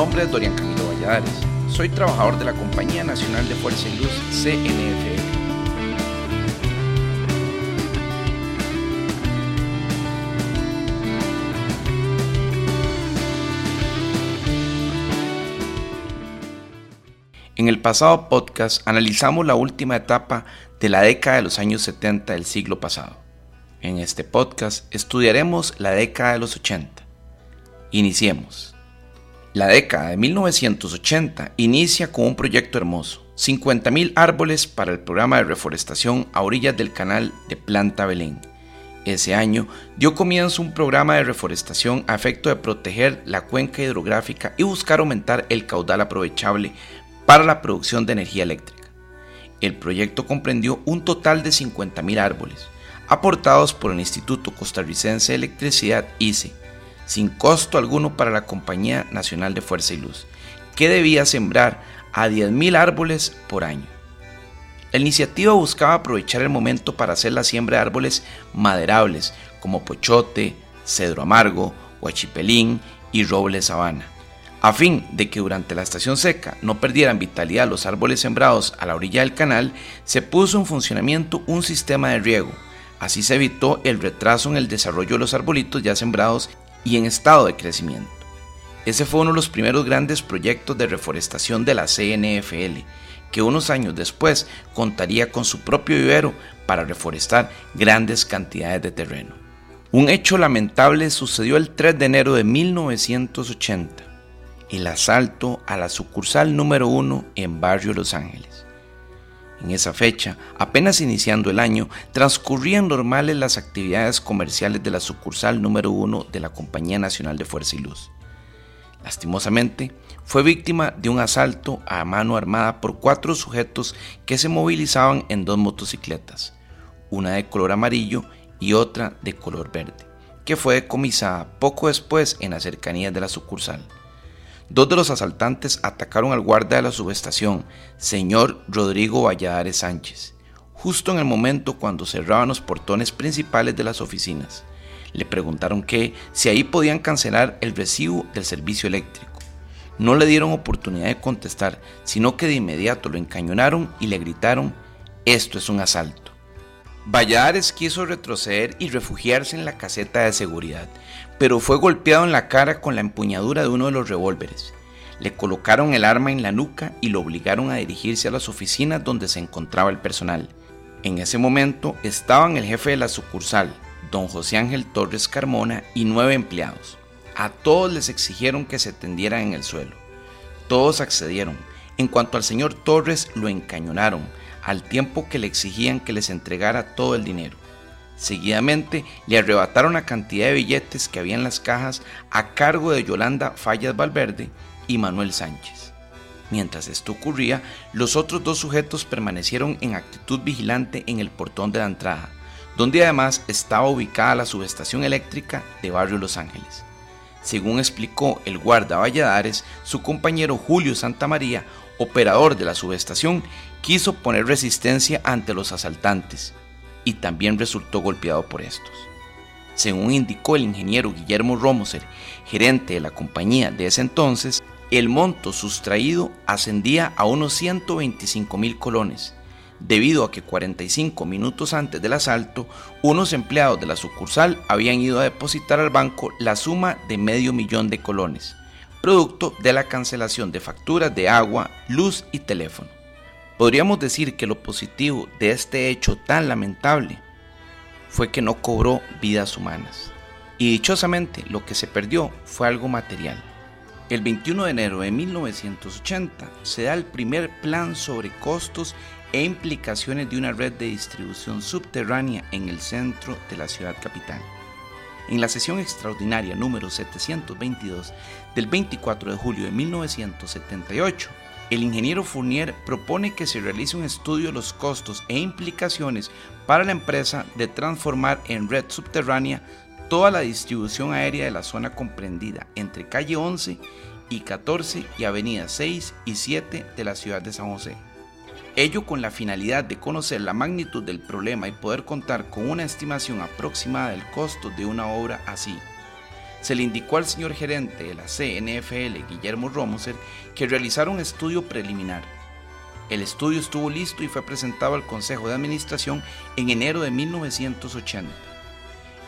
Nombre es Dorian Camilo Valladares. Soy trabajador de la Compañía Nacional de Fuerza y Luz, CNFL. En el pasado podcast analizamos la última etapa de la década de los años 70 del siglo pasado. En este podcast estudiaremos la década de los 80. Iniciemos. La década de 1980 inicia con un proyecto hermoso, 50.000 árboles para el programa de reforestación a orillas del canal de Planta Belén. Ese año dio comienzo un programa de reforestación a efecto de proteger la cuenca hidrográfica y buscar aumentar el caudal aprovechable para la producción de energía eléctrica. El proyecto comprendió un total de 50.000 árboles, aportados por el Instituto Costarricense de Electricidad ICE, sin costo alguno para la Compañía Nacional de Fuerza y Luz, que debía sembrar a 10.000 árboles por año. La iniciativa buscaba aprovechar el momento para hacer la siembra de árboles maderables como pochote, cedro amargo, huachipelín y roble sabana, a fin de que durante la estación seca no perdieran vitalidad los árboles sembrados a la orilla del canal, se puso en funcionamiento un sistema de riego. Así se evitó el retraso en el desarrollo de los arbolitos ya sembrados y en estado de crecimiento. Ese fue uno de los primeros grandes proyectos de reforestación de la CNFL, que unos años después contaría con su propio vivero para reforestar grandes cantidades de terreno. Un hecho lamentable sucedió el 3 de enero de 1980, el asalto a la sucursal número 1 en Barrio Los Ángeles. En esa fecha, apenas iniciando el año, transcurrían normales las actividades comerciales de la sucursal número uno de la Compañía Nacional de Fuerza y Luz. Lastimosamente, fue víctima de un asalto a mano armada por cuatro sujetos que se movilizaban en dos motocicletas, una de color amarillo y otra de color verde, que fue decomisada poco después en las cercanías de la sucursal. Dos de los asaltantes atacaron al guardia de la subestación, señor Rodrigo Valladares Sánchez, justo en el momento cuando cerraban los portones principales de las oficinas. Le preguntaron que si ahí podían cancelar el recibo del servicio eléctrico. No le dieron oportunidad de contestar, sino que de inmediato lo encañonaron y le gritaron, esto es un asalto. Valladares quiso retroceder y refugiarse en la caseta de seguridad, pero fue golpeado en la cara con la empuñadura de uno de los revólveres. Le colocaron el arma en la nuca y lo obligaron a dirigirse a las oficinas donde se encontraba el personal. En ese momento estaban el jefe de la sucursal, don José Ángel Torres Carmona, y nueve empleados. A todos les exigieron que se tendieran en el suelo. Todos accedieron. En cuanto al señor Torres, lo encañonaron, al tiempo que le exigían que les entregara todo el dinero. Seguidamente le arrebataron la cantidad de billetes que había en las cajas a cargo de Yolanda Fallas Valverde y Manuel Sánchez. Mientras esto ocurría, los otros dos sujetos permanecieron en actitud vigilante en el portón de la entrada, donde además estaba ubicada la subestación eléctrica de Barrio Los Ángeles. Según explicó el guarda Valladares, su compañero Julio Santamaría, operador de la subestación, quiso poner resistencia ante los asaltantes, y también resultó golpeado por estos. Según indicó el ingeniero Guillermo Romoser, gerente de la compañía de ese entonces, el monto sustraído ascendía a unos 125 mil colones, debido a que 45 minutos antes del asalto, unos empleados de la sucursal habían ido a depositar al banco la suma de medio millón de colones, producto de la cancelación de facturas de agua, luz y teléfono. Podríamos decir que lo positivo de este hecho tan lamentable fue que no cobró vidas humanas. Y dichosamente lo que se perdió fue algo material. El 21 de enero de 1980 se da el primer plan sobre costos e implicaciones de una red de distribución subterránea en el centro de la ciudad capital. En la sesión extraordinaria número 722 del 24 de julio de 1978, el ingeniero Fournier propone que se realice un estudio de los costos e implicaciones para la empresa de transformar en red subterránea toda la distribución aérea de la zona comprendida entre calle 11 y 14 y avenida 6 y 7 de la ciudad de San José. Ello con la finalidad de conocer la magnitud del problema y poder contar con una estimación aproximada del costo de una obra así. Se le indicó al señor gerente de la CNFL, Guillermo Romoser, que realizara un estudio preliminar. El estudio estuvo listo y fue presentado al Consejo de Administración en enero de 1980.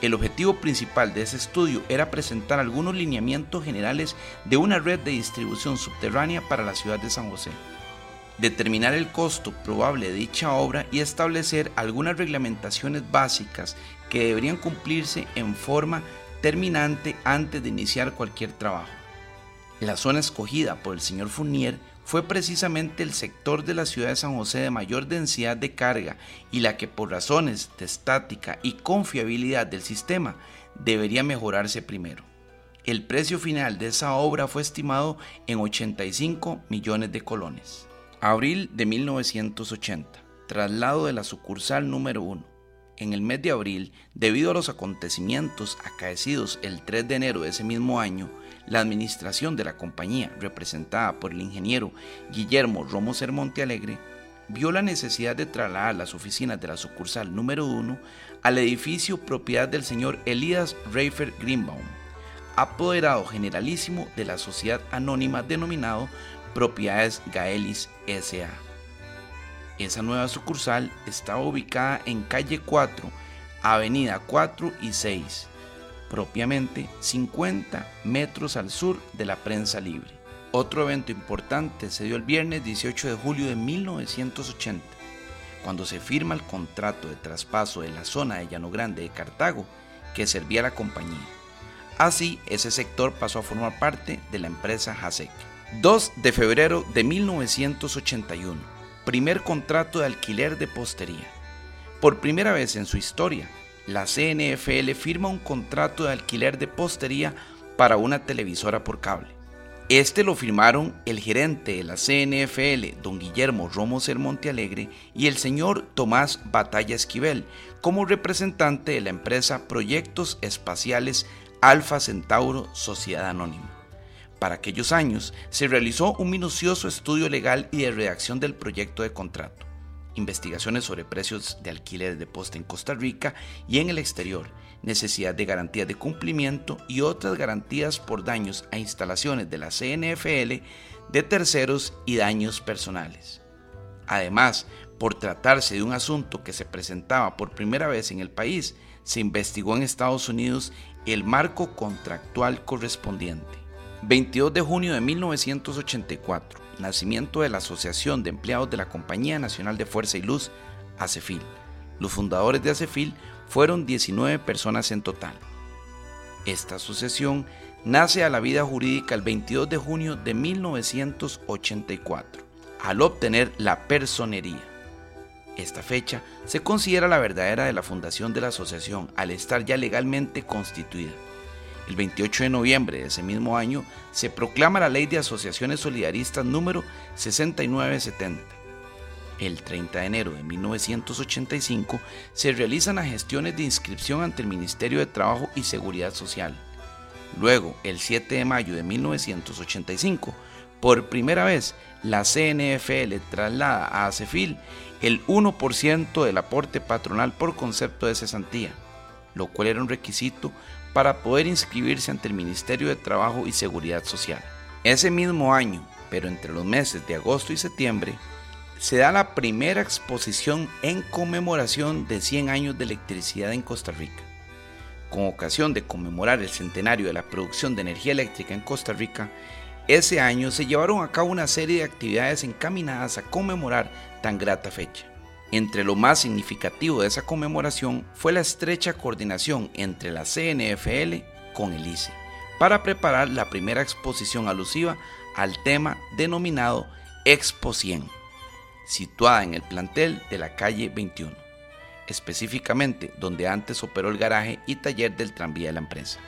El objetivo principal de ese estudio era presentar algunos lineamientos generales de una red de distribución subterránea para la ciudad de San José, determinar el costo probable de dicha obra y establecer algunas reglamentaciones básicas que deberían cumplirse en forma terminante antes de iniciar cualquier trabajo. La zona escogida por el señor Fournier fue precisamente el sector de la ciudad de San José de mayor densidad de carga y la que por razones de estática y confiabilidad del sistema debería mejorarse primero. El precio final de esa obra fue estimado en 85 millones de colones. Abril de 1980. Traslado de la sucursal número 1. En el mes de abril, debido a los acontecimientos acaecidos el 3 de enero de ese mismo año, la administración de la compañía, representada por el ingeniero Guillermo Romo Sermonte Alegre, vio la necesidad de trasladar las oficinas de la sucursal número 1 al edificio propiedad del señor Elías Reifer Greenbaum, apoderado generalísimo de la sociedad anónima denominado Propiedades Gaelis S.A. Esa nueva sucursal estaba ubicada en calle 4, avenida 4 y 6, propiamente 50 metros al sur de la prensa libre. Otro evento importante se dio el viernes 18 de julio de 1980, cuando se firma el contrato de traspaso de la zona de Llano Grande de Cartago que servía a la compañía. Así, ese sector pasó a formar parte de la empresa Hasek. 2 de febrero de 1981, primer contrato de alquiler de postería. Por primera vez en su historia, la CNFL firma un contrato de alquiler de postería para una televisora por cable. Este lo firmaron el gerente de la CNFL, don Guillermo Romo Sermonte Alegre, y el señor Tomás Batalla Esquivel, como representante de la empresa Proyectos Espaciales Alfa Centauro Sociedad Anónima. Para aquellos años se realizó un minucioso estudio legal y de redacción del proyecto de contrato investigaciones sobre precios de alquiler de poste en Costa Rica y en el exterior, necesidad de garantía de cumplimiento y otras garantías por daños a instalaciones de la CNFL de terceros y daños personales. Además, por tratarse de un asunto que se presentaba por primera vez en el país, se investigó en Estados Unidos el marco contractual correspondiente. 22 de junio de 1984 nacimiento de la Asociación de Empleados de la Compañía Nacional de Fuerza y Luz, ACEFIL. Los fundadores de ACEFIL fueron 19 personas en total. Esta asociación nace a la vida jurídica el 22 de junio de 1984, al obtener la personería. Esta fecha se considera la verdadera de la fundación de la asociación al estar ya legalmente constituida. El 28 de noviembre de ese mismo año se proclama la Ley de Asociaciones Solidaristas número 6970. El 30 de enero de 1985 se realizan las gestiones de inscripción ante el Ministerio de Trabajo y Seguridad Social. Luego, el 7 de mayo de 1985, por primera vez, la CNFL traslada a ACEFIL el 1% del aporte patronal por concepto de cesantía, lo cual era un requisito para poder inscribirse ante el Ministerio de Trabajo y Seguridad Social. Ese mismo año, pero entre los meses de agosto y septiembre, se da la primera exposición en conmemoración de 100 años de electricidad en Costa Rica. Con ocasión de conmemorar el centenario de la producción de energía eléctrica en Costa Rica, ese año se llevaron a cabo una serie de actividades encaminadas a conmemorar tan grata fecha. Entre lo más significativo de esa conmemoración fue la estrecha coordinación entre la CNFL con el ICE para preparar la primera exposición alusiva al tema denominado Expo 100, situada en el plantel de la calle 21, específicamente donde antes operó el garaje y taller del tranvía de la empresa.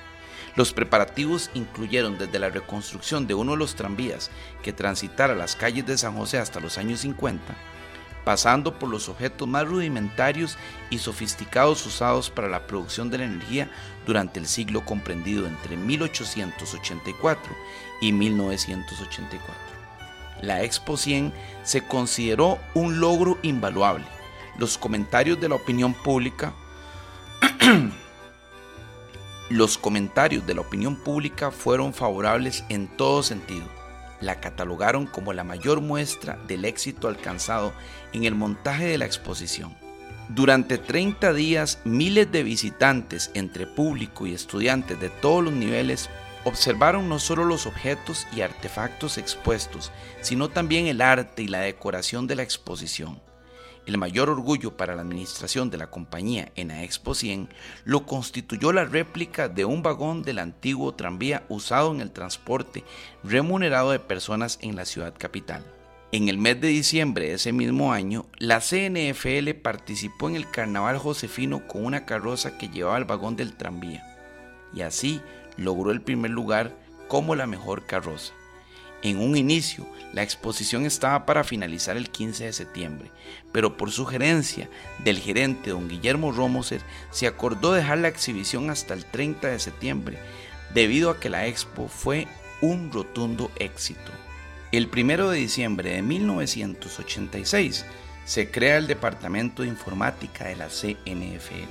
Los preparativos incluyeron desde la reconstrucción de uno de los tranvías que transitara las calles de San José hasta los años 50, pasando por los objetos más rudimentarios y sofisticados usados para la producción de la energía durante el siglo comprendido entre 1884 y 1984. La Expo 100 se consideró un logro invaluable. Los comentarios de la opinión pública Los comentarios de la opinión pública fueron favorables en todo sentido. La catalogaron como la mayor muestra del éxito alcanzado en el montaje de la exposición. Durante 30 días, miles de visitantes entre público y estudiantes de todos los niveles observaron no solo los objetos y artefactos expuestos, sino también el arte y la decoración de la exposición. El mayor orgullo para la administración de la compañía en la Expo 100 lo constituyó la réplica de un vagón del antiguo tranvía usado en el transporte remunerado de personas en la ciudad capital. En el mes de diciembre de ese mismo año, la CNFL participó en el Carnaval Josefino con una carroza que llevaba el vagón del tranvía, y así logró el primer lugar como la mejor carroza. En un inicio, la exposición estaba para finalizar el 15 de septiembre, pero por sugerencia del gerente don Guillermo Romoser se acordó dejar la exhibición hasta el 30 de septiembre, debido a que la expo fue un rotundo éxito. El 1 de diciembre de 1986 se crea el Departamento de Informática de la CNFL.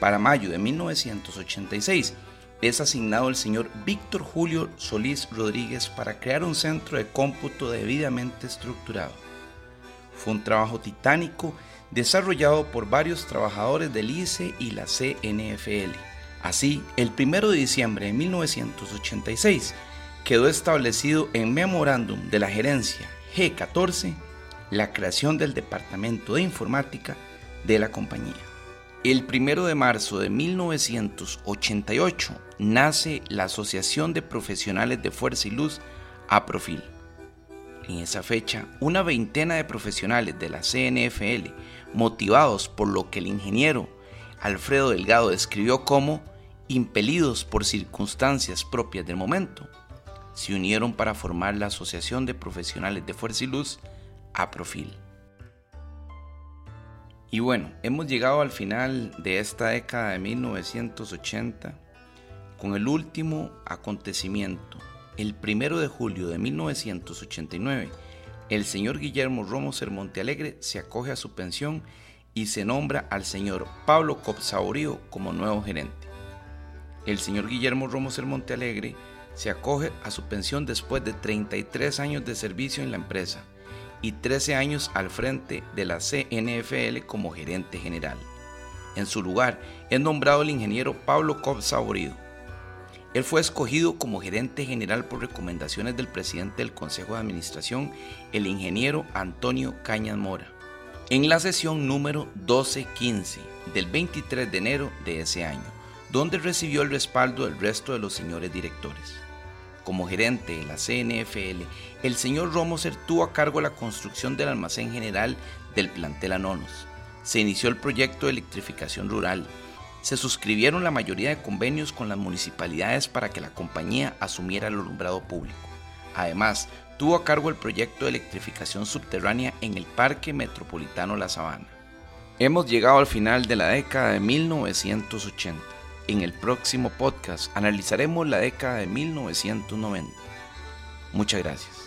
Para mayo de 1986 es asignado el señor Víctor Julio Solís Rodríguez para crear un centro de cómputo debidamente estructurado. Fue un trabajo titánico desarrollado por varios trabajadores del ICE y la CNFL. Así, el 1 de diciembre de 1986 quedó establecido en memorándum de la gerencia G14 la creación del Departamento de Informática de la compañía. El 1 de marzo de 1988 nace la Asociación de Profesionales de Fuerza y Luz a Profil. En esa fecha, una veintena de profesionales de la CNFL, motivados por lo que el ingeniero Alfredo Delgado describió como impelidos por circunstancias propias del momento, se unieron para formar la Asociación de Profesionales de Fuerza y Luz a Profil. Y bueno, hemos llegado al final de esta década de 1980 con el último acontecimiento. El primero de julio de 1989, el señor Guillermo Romo Montealegre se acoge a su pensión y se nombra al señor Pablo Copsaurio como nuevo gerente. El señor Guillermo Romo Montealegre se acoge a su pensión después de 33 años de servicio en la empresa y 13 años al frente de la CNFL como gerente general. En su lugar es nombrado el ingeniero Pablo Cobb Saborido. Él fue escogido como gerente general por recomendaciones del presidente del Consejo de Administración, el ingeniero Antonio Cañas Mora, en la sesión número 1215 del 23 de enero de ese año, donde recibió el respaldo del resto de los señores directores. Como gerente de la CNFL, el señor Romoser tuvo a cargo la construcción del almacén general del plantel Anonos. Se inició el proyecto de electrificación rural. Se suscribieron la mayoría de convenios con las municipalidades para que la compañía asumiera el alumbrado público. Además, tuvo a cargo el proyecto de electrificación subterránea en el Parque Metropolitano La Sabana. Hemos llegado al final de la década de 1980. En el próximo podcast analizaremos la década de 1990. Muchas gracias.